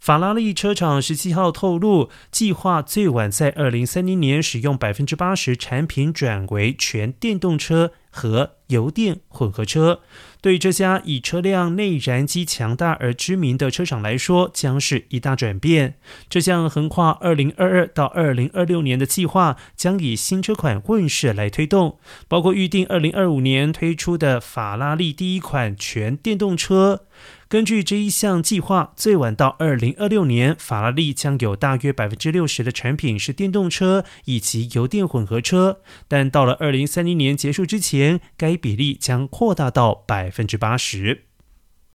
法拉利车厂十七号透露，计划最晚在二零三零年使用百分之八十产品转为全电动车。和油电混合车。对这家以车辆内燃机强大而知名的车厂来说，将是一大转变。这项横跨二零二二到二零二六年的计划，将以新车款问世来推动，包括预定二零二五年推出的法拉利第一款全电动车。根据这一项计划，最晚到二零二六年，法拉利将有大约百分之六十的产品是电动车以及油电混合车。但到了二零三零年结束之前，该比例将扩大到百分之八十。